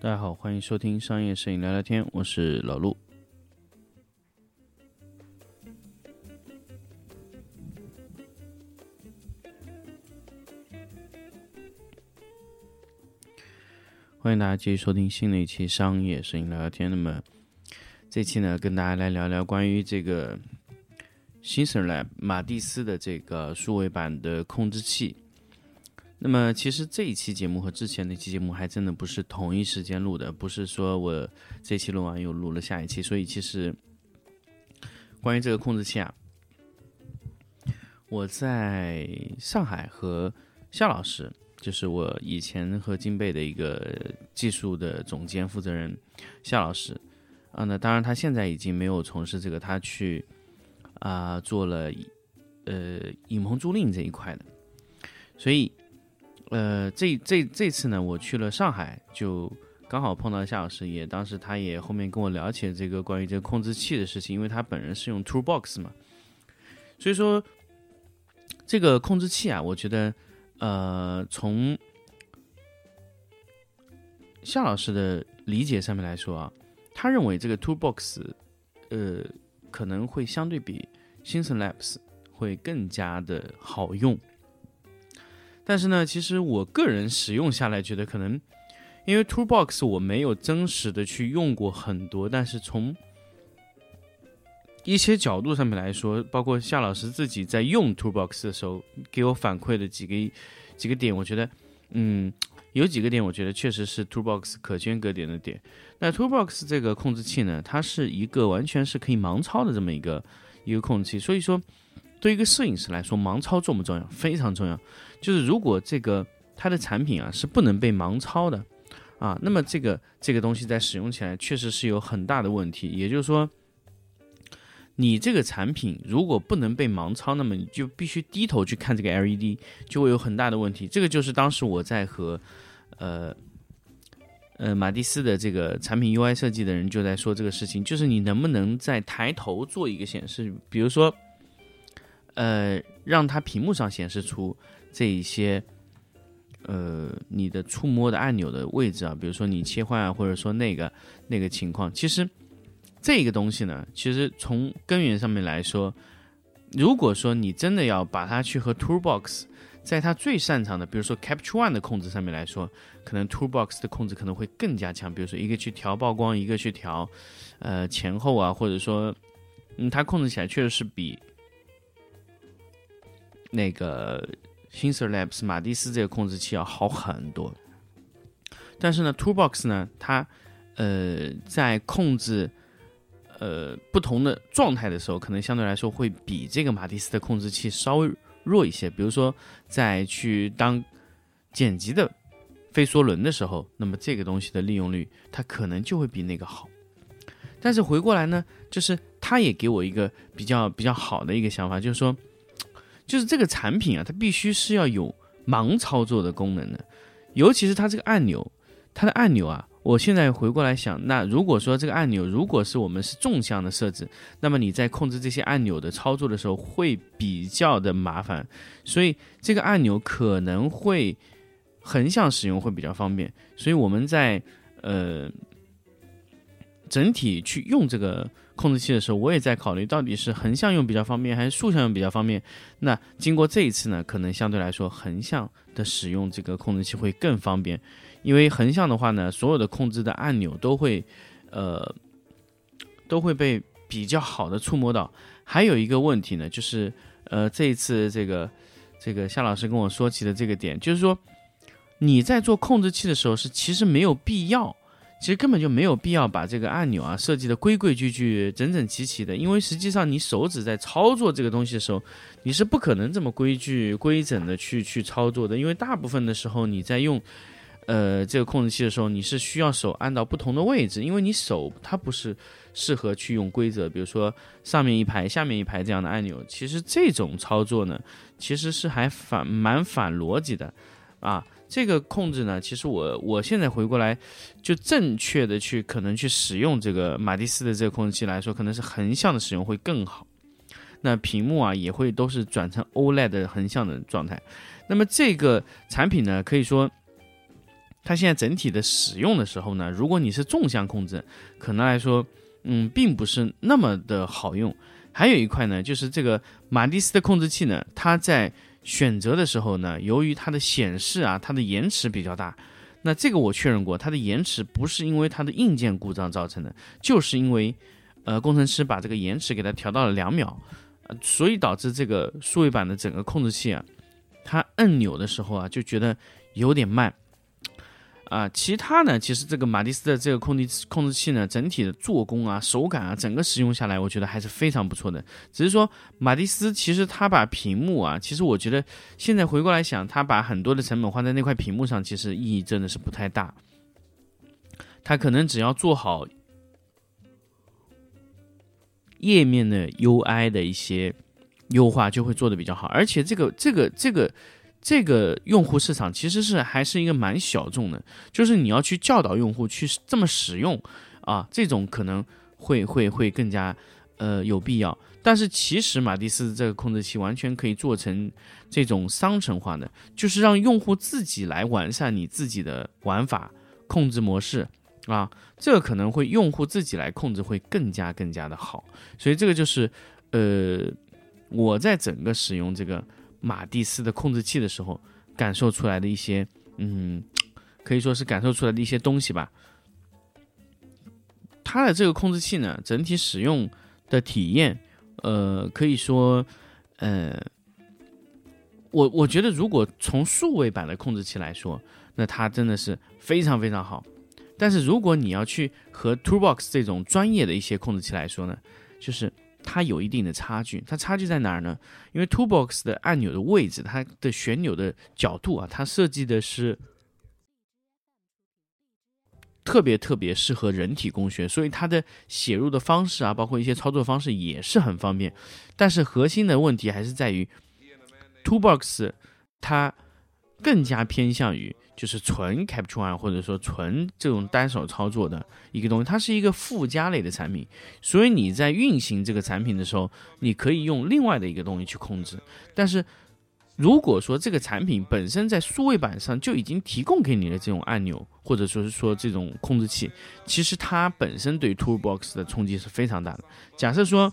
大家好，欢迎收听商业摄影聊聊天，我是老陆。欢迎大家继续收听新的一期商业摄影聊聊天。那么这期呢，跟大家来聊聊关于这个 Sensor Lab 马蒂斯的这个数位版的控制器。那么其实这一期节目和之前那期节目还真的不是同一时间录的，不是说我这期录完又录了下一期。所以其实关于这个控制器啊，我在上海和夏老师。就是我以前和金贝的一个技术的总监负责人夏老师，啊，那当然他现在已经没有从事这个，他去啊做了呃影棚租赁这一块的，所以呃这这这次呢，我去了上海，就刚好碰到夏老师，也当时他也后面跟我聊起了这个关于这个控制器的事情，因为他本人是用 Toolbox 嘛，所以说这个控制器啊，我觉得。呃，从夏老师的理解上面来说啊，他认为这个 Toolbox，呃，可能会相对比 Sensor Labs 会更加的好用。但是呢，其实我个人使用下来觉得，可能因为 Toolbox 我没有真实的去用过很多，但是从一些角度上面来说，包括夏老师自己在用 Toolbox 的时候给我反馈的几个几个点，我觉得，嗯，有几个点我觉得确实是 Toolbox 可圈可点的点。那 Toolbox 这个控制器呢，它是一个完全是可以盲操的这么一个一个控制器，所以说对于一个摄影师来说，盲操重不重要？非常重要。就是如果这个它的产品啊是不能被盲操的啊，那么这个这个东西在使用起来确实是有很大的问题。也就是说。你这个产品如果不能被盲操，那么你就必须低头去看这个 LED，就会有很大的问题。这个就是当时我在和，呃，呃马蒂斯的这个产品 UI 设计的人就在说这个事情，就是你能不能在抬头做一个显示，比如说，呃，让它屏幕上显示出这一些，呃，你的触摸的按钮的位置啊，比如说你切换啊，或者说那个那个情况，其实。这个东西呢，其实从根源上面来说，如果说你真的要把它去和 Toolbox 在它最擅长的，比如说 Capture One 的控制上面来说，可能 Toolbox 的控制可能会更加强。比如说一个去调曝光，一个去调呃前后啊，或者说嗯，它控制起来确实是比那个 Sensor Labs 马蒂斯这个控制器要好很多。但是呢，Toolbox 呢，它呃在控制呃，不同的状态的时候，可能相对来说会比这个马蒂斯的控制器稍微弱一些。比如说，在去当剪辑的飞梭轮的时候，那么这个东西的利用率它可能就会比那个好。但是回过来呢，就是他也给我一个比较比较好的一个想法，就是说，就是这个产品啊，它必须是要有盲操作的功能的，尤其是它这个按钮，它的按钮啊。我现在回过来想，那如果说这个按钮如果是我们是纵向的设置，那么你在控制这些按钮的操作的时候会比较的麻烦，所以这个按钮可能会横向使用会比较方便。所以我们在呃整体去用这个控制器的时候，我也在考虑到底是横向用比较方便还是竖向用比较方便。那经过这一次呢，可能相对来说横向的使用这个控制器会更方便。因为横向的话呢，所有的控制的按钮都会，呃，都会被比较好的触摸到。还有一个问题呢，就是呃，这一次这个这个夏老师跟我说起的这个点，就是说你在做控制器的时候是其实没有必要，其实根本就没有必要把这个按钮啊设计的规规矩矩、整整齐齐的。因为实际上你手指在操作这个东西的时候，你是不可能这么规矩规整的去去操作的，因为大部分的时候你在用。呃，这个控制器的时候，你是需要手按到不同的位置，因为你手它不是适合去用规则，比如说上面一排、下面一排这样的按钮。其实这种操作呢，其实是还反蛮反逻辑的啊。这个控制呢，其实我我现在回过来，就正确的去可能去使用这个马蒂斯的这个控制器来说，可能是横向的使用会更好。那屏幕啊也会都是转成 OLED 横向的状态。那么这个产品呢，可以说它现在整体的使用的时候呢，如果你是纵向控制，可能来说，嗯，并不是那么的好用。还有一块呢，就是这个马蒂斯的控制器呢，它在选择的时候呢，由于它的显示啊，它的延迟比较大。那这个我确认过，它的延迟不是因为它的硬件故障造成的，就是因为，呃，工程师把这个延迟给它调到了两秒，呃，所以导致这个数位板的整个控制器啊，它按钮的时候啊就觉得有点慢。啊，其他呢？其实这个马蒂斯的这个控制控制器呢，整体的做工啊、手感啊，整个使用下来，我觉得还是非常不错的。只是说马蒂斯其实他把屏幕啊，其实我觉得现在回过来想，他把很多的成本花在那块屏幕上，其实意义真的是不太大。他可能只要做好页面的 UI 的一些优化，就会做的比较好。而且这个这个这个。这个用户市场其实是还是一个蛮小众的，就是你要去教导用户去这么使用啊，这种可能会会会更加呃有必要。但是其实马蒂斯这个控制器完全可以做成这种商城化的，就是让用户自己来完善你自己的玩法控制模式啊，这个可能会用户自己来控制会更加更加的好。所以这个就是呃我在整个使用这个。马蒂斯的控制器的时候，感受出来的一些，嗯，可以说是感受出来的一些东西吧。它的这个控制器呢，整体使用的体验，呃，可以说，呃，我我觉得如果从数位版的控制器来说，那它真的是非常非常好。但是如果你要去和 Toolbox 这种专业的一些控制器来说呢，就是。它有一定的差距，它差距在哪儿呢？因为 Toolbox 的按钮的位置，它的旋钮的角度啊，它设计的是特别特别适合人体工学，所以它的写入的方式啊，包括一些操作方式也是很方便。但是核心的问题还是在于 Toolbox 它更加偏向于。就是纯 Capture One 或者说纯这种单手操作的一个东西，它是一个附加类的产品，所以你在运行这个产品的时候，你可以用另外的一个东西去控制。但是如果说这个产品本身在数位板上就已经提供给你的这种按钮，或者说是说这种控制器，其实它本身对 Toolbox 的冲击是非常大的。假设说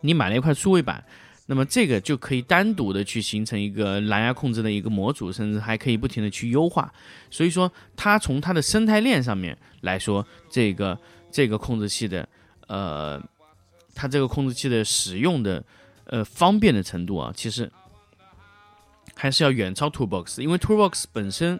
你买了一块数位板。那么这个就可以单独的去形成一个蓝牙控制的一个模组，甚至还可以不停的去优化。所以说，它从它的生态链上面来说，这个这个控制器的，呃，它这个控制器的使用的，呃，方便的程度啊，其实还是要远超 Toolbox，因为 Toolbox 本身。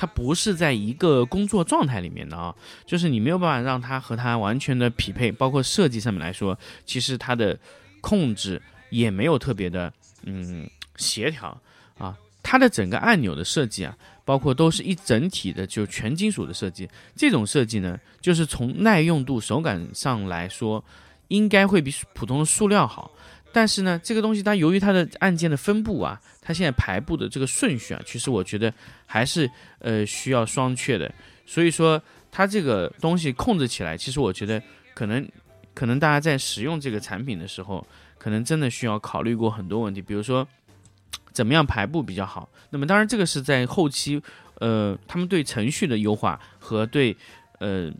它不是在一个工作状态里面的啊，就是你没有办法让它和它完全的匹配，包括设计上面来说，其实它的控制也没有特别的嗯协调啊。它的整个按钮的设计啊，包括都是一整体的就全金属的设计，这种设计呢，就是从耐用度、手感上来说，应该会比普通的塑料好。但是呢，这个东西它由于它的按键的分布啊，它现在排布的这个顺序啊，其实我觉得还是呃需要双确的。所以说它这个东西控制起来，其实我觉得可能可能大家在使用这个产品的时候，可能真的需要考虑过很多问题，比如说怎么样排布比较好。那么当然这个是在后期，呃，他们对程序的优化和对呃。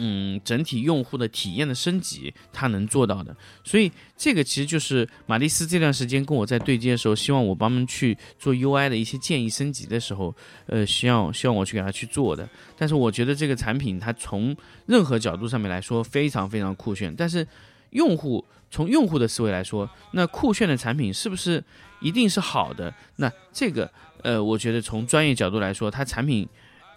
嗯，整体用户的体验的升级，它能做到的。所以这个其实就是马蒂斯这段时间跟我在对接的时候，希望我帮忙去做 UI 的一些建议升级的时候，呃，希望希望我去给他去做的。但是我觉得这个产品它从任何角度上面来说非常非常酷炫。但是用户从用户的思维来说，那酷炫的产品是不是一定是好的？那这个呃，我觉得从专业角度来说，它产品。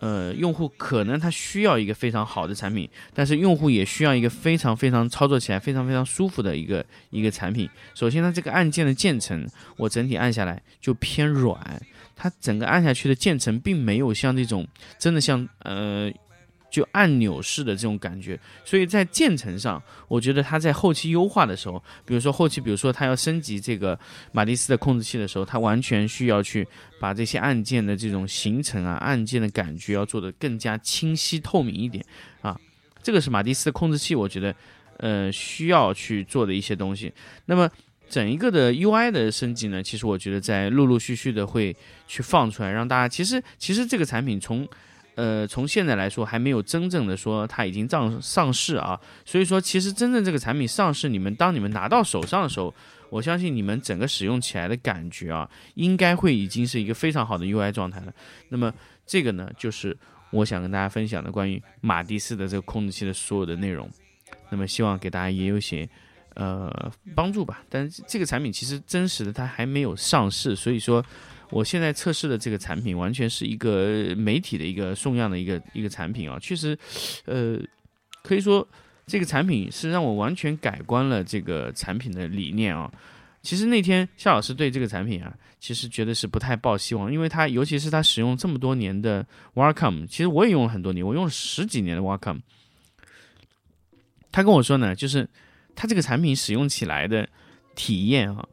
呃，用户可能他需要一个非常好的产品，但是用户也需要一个非常非常操作起来非常非常舒服的一个一个产品。首先，它这个按键的键程，我整体按下来就偏软，它整个按下去的键程并没有像那种真的像呃。就按钮式的这种感觉，所以在键程上，我觉得它在后期优化的时候，比如说后期，比如说它要升级这个马蒂斯的控制器的时候，它完全需要去把这些按键的这种形成啊，按键的感觉要做得更加清晰透明一点啊。这个是马蒂斯的控制器，我觉得呃需要去做的一些东西。那么整一个的 UI 的升级呢，其实我觉得在陆陆续续的会去放出来，让大家其实其实这个产品从呃从现在来说还没有真正的说它已经上上市啊，所以说其实真正这个产品上市，你们当你们拿到手上的时候，我相信你们整个使用起来的感觉啊，应该会已经是一个非常好的 UI 状态了。那么这个呢，就是我想跟大家分享的关于马蒂斯的这个控制器的所有的内容。那么希望给大家也有些。呃，帮助吧。但是这个产品其实真实的它还没有上市，所以说我现在测试的这个产品完全是一个媒体的一个送样的一个一个产品啊。确实，呃，可以说这个产品是让我完全改观了这个产品的理念啊。其实那天夏老师对这个产品啊，其实觉得是不太抱希望，因为它尤其是他使用这么多年的 Wacom，其实我也用了很多年，我用了十几年的 Wacom。他跟我说呢，就是。它这个产品使用起来的体验啊，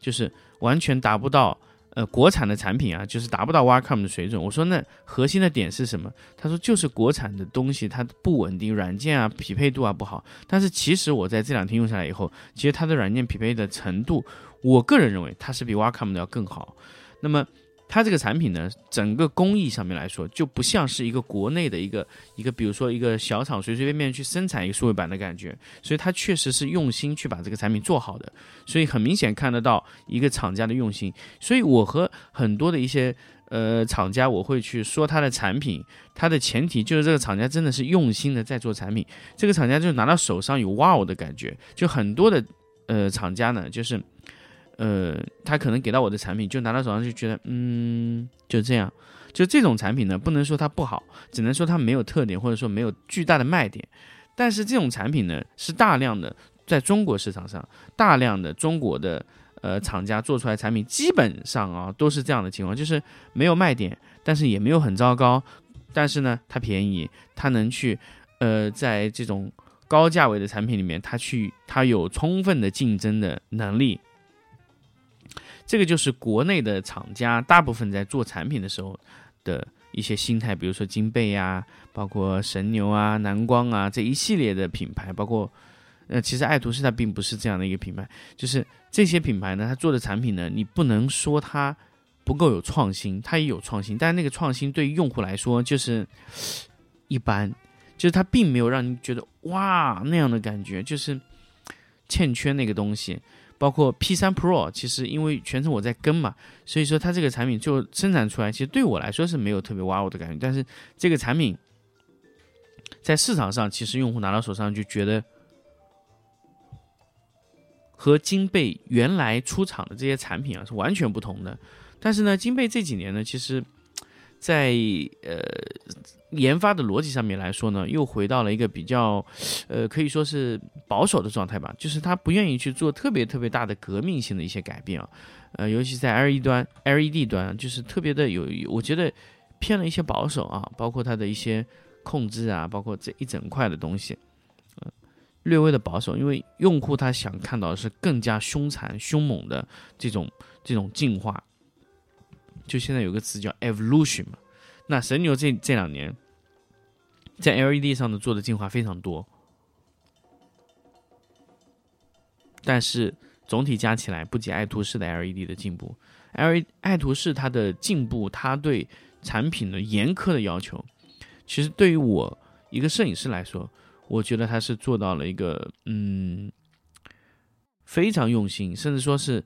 就是完全达不到呃国产的产品啊，就是达不到 Wacom 的水准。我说那核心的点是什么？他说就是国产的东西它不稳定，软件啊匹配度啊不好。但是其实我在这两天用下来以后，其实它的软件匹配的程度，我个人认为它是比 Wacom 的要更好。那么。它这个产品呢，整个工艺上面来说，就不像是一个国内的一个一个，比如说一个小厂随随便便去生产一个数位板的感觉，所以它确实是用心去把这个产品做好的，所以很明显看得到一个厂家的用心。所以我和很多的一些呃厂家，我会去说它的产品，它的前提就是这个厂家真的是用心的在做产品，这个厂家就拿到手上有哇哦的感觉，就很多的呃厂家呢，就是。呃，他可能给到我的产品，就拿到手上就觉得，嗯，就这样，就这种产品呢，不能说它不好，只能说它没有特点，或者说没有巨大的卖点。但是这种产品呢，是大量的在中国市场上，大量的中国的呃厂家做出来产品，基本上啊都是这样的情况，就是没有卖点，但是也没有很糟糕，但是呢，它便宜，它能去呃在这种高价位的产品里面，它去它有充分的竞争的能力。这个就是国内的厂家大部分在做产品的时候的一些心态，比如说金贝呀，包括神牛啊、蓝光啊这一系列的品牌，包括呃，其实爱图仕它并不是这样的一个品牌，就是这些品牌呢，它做的产品呢，你不能说它不够有创新，它也有创新，但是那个创新对于用户来说就是一般，就是它并没有让你觉得哇那样的感觉，就是欠缺那个东西。包括 P3 Pro，其实因为全程我在跟嘛，所以说它这个产品就生产出来，其实对我来说是没有特别哇哦的感觉。但是这个产品在市场上，其实用户拿到手上就觉得和金贝原来出厂的这些产品啊是完全不同的。但是呢，金贝这几年呢，其实在呃。研发的逻辑上面来说呢，又回到了一个比较，呃，可以说是保守的状态吧。就是他不愿意去做特别特别大的革命性的一些改变啊，呃，尤其在 LED 端，LED 端就是特别的有，我觉得偏了一些保守啊，包括它的一些控制啊，包括这一整块的东西，呃，略微的保守，因为用户他想看到的是更加凶残、凶猛的这种这种进化。就现在有个词叫 evolution 嘛，那神牛这这两年。在 LED 上的做的进化非常多，但是总体加起来不及爱图仕的 LED 的进步。L 爱图仕它的进步，它对产品的严苛的要求，其实对于我一个摄影师来说，我觉得他是做到了一个嗯非常用心，甚至说是。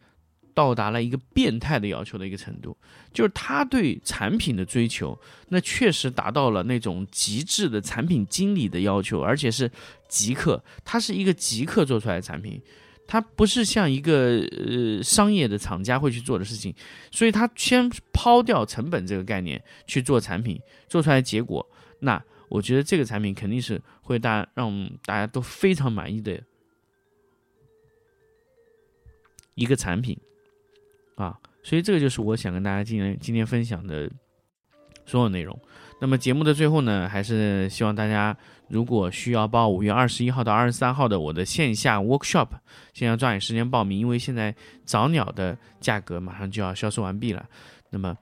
到达了一个变态的要求的一个程度，就是他对产品的追求，那确实达到了那种极致的产品经理的要求，而且是极客，他是一个极客做出来的产品，他不是像一个呃商业的厂家会去做的事情，所以他先抛掉成本这个概念去做产品，做出来结果，那我觉得这个产品肯定是会大让大家都非常满意的一个产品。啊，所以这个就是我想跟大家今天今天分享的所有内容。那么节目的最后呢，还是希望大家如果需要报五月二十一号到二十三号的我的线下 workshop，先要抓紧时间报名，因为现在早鸟的价格马上就要销售完毕了。那么，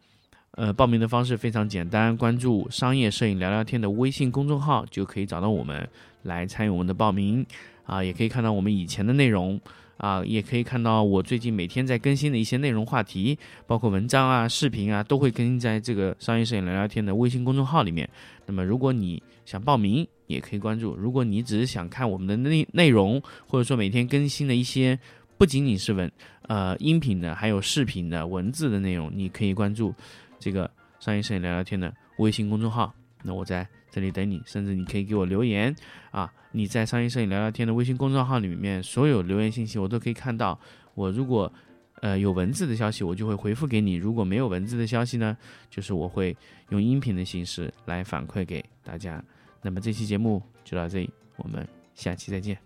呃，报名的方式非常简单，关注“商业摄影聊聊天”的微信公众号就可以找到我们来参与我们的报名啊，也可以看到我们以前的内容。啊，也可以看到我最近每天在更新的一些内容话题，包括文章啊、视频啊，都会更新在这个商业摄影聊聊天的微信公众号里面。那么，如果你想报名，也可以关注；如果你只是想看我们的内内容，或者说每天更新的一些不仅仅是文呃音频的，还有视频的文字的内容，你可以关注这个商业摄影聊聊天的微信公众号。那我在这里等你，甚至你可以给我留言啊！你在商业摄影聊聊天的微信公众号里面，所有留言信息我都可以看到。我如果呃有文字的消息，我就会回复给你；如果没有文字的消息呢，就是我会用音频的形式来反馈给大家。那么这期节目就到这里，我们下期再见。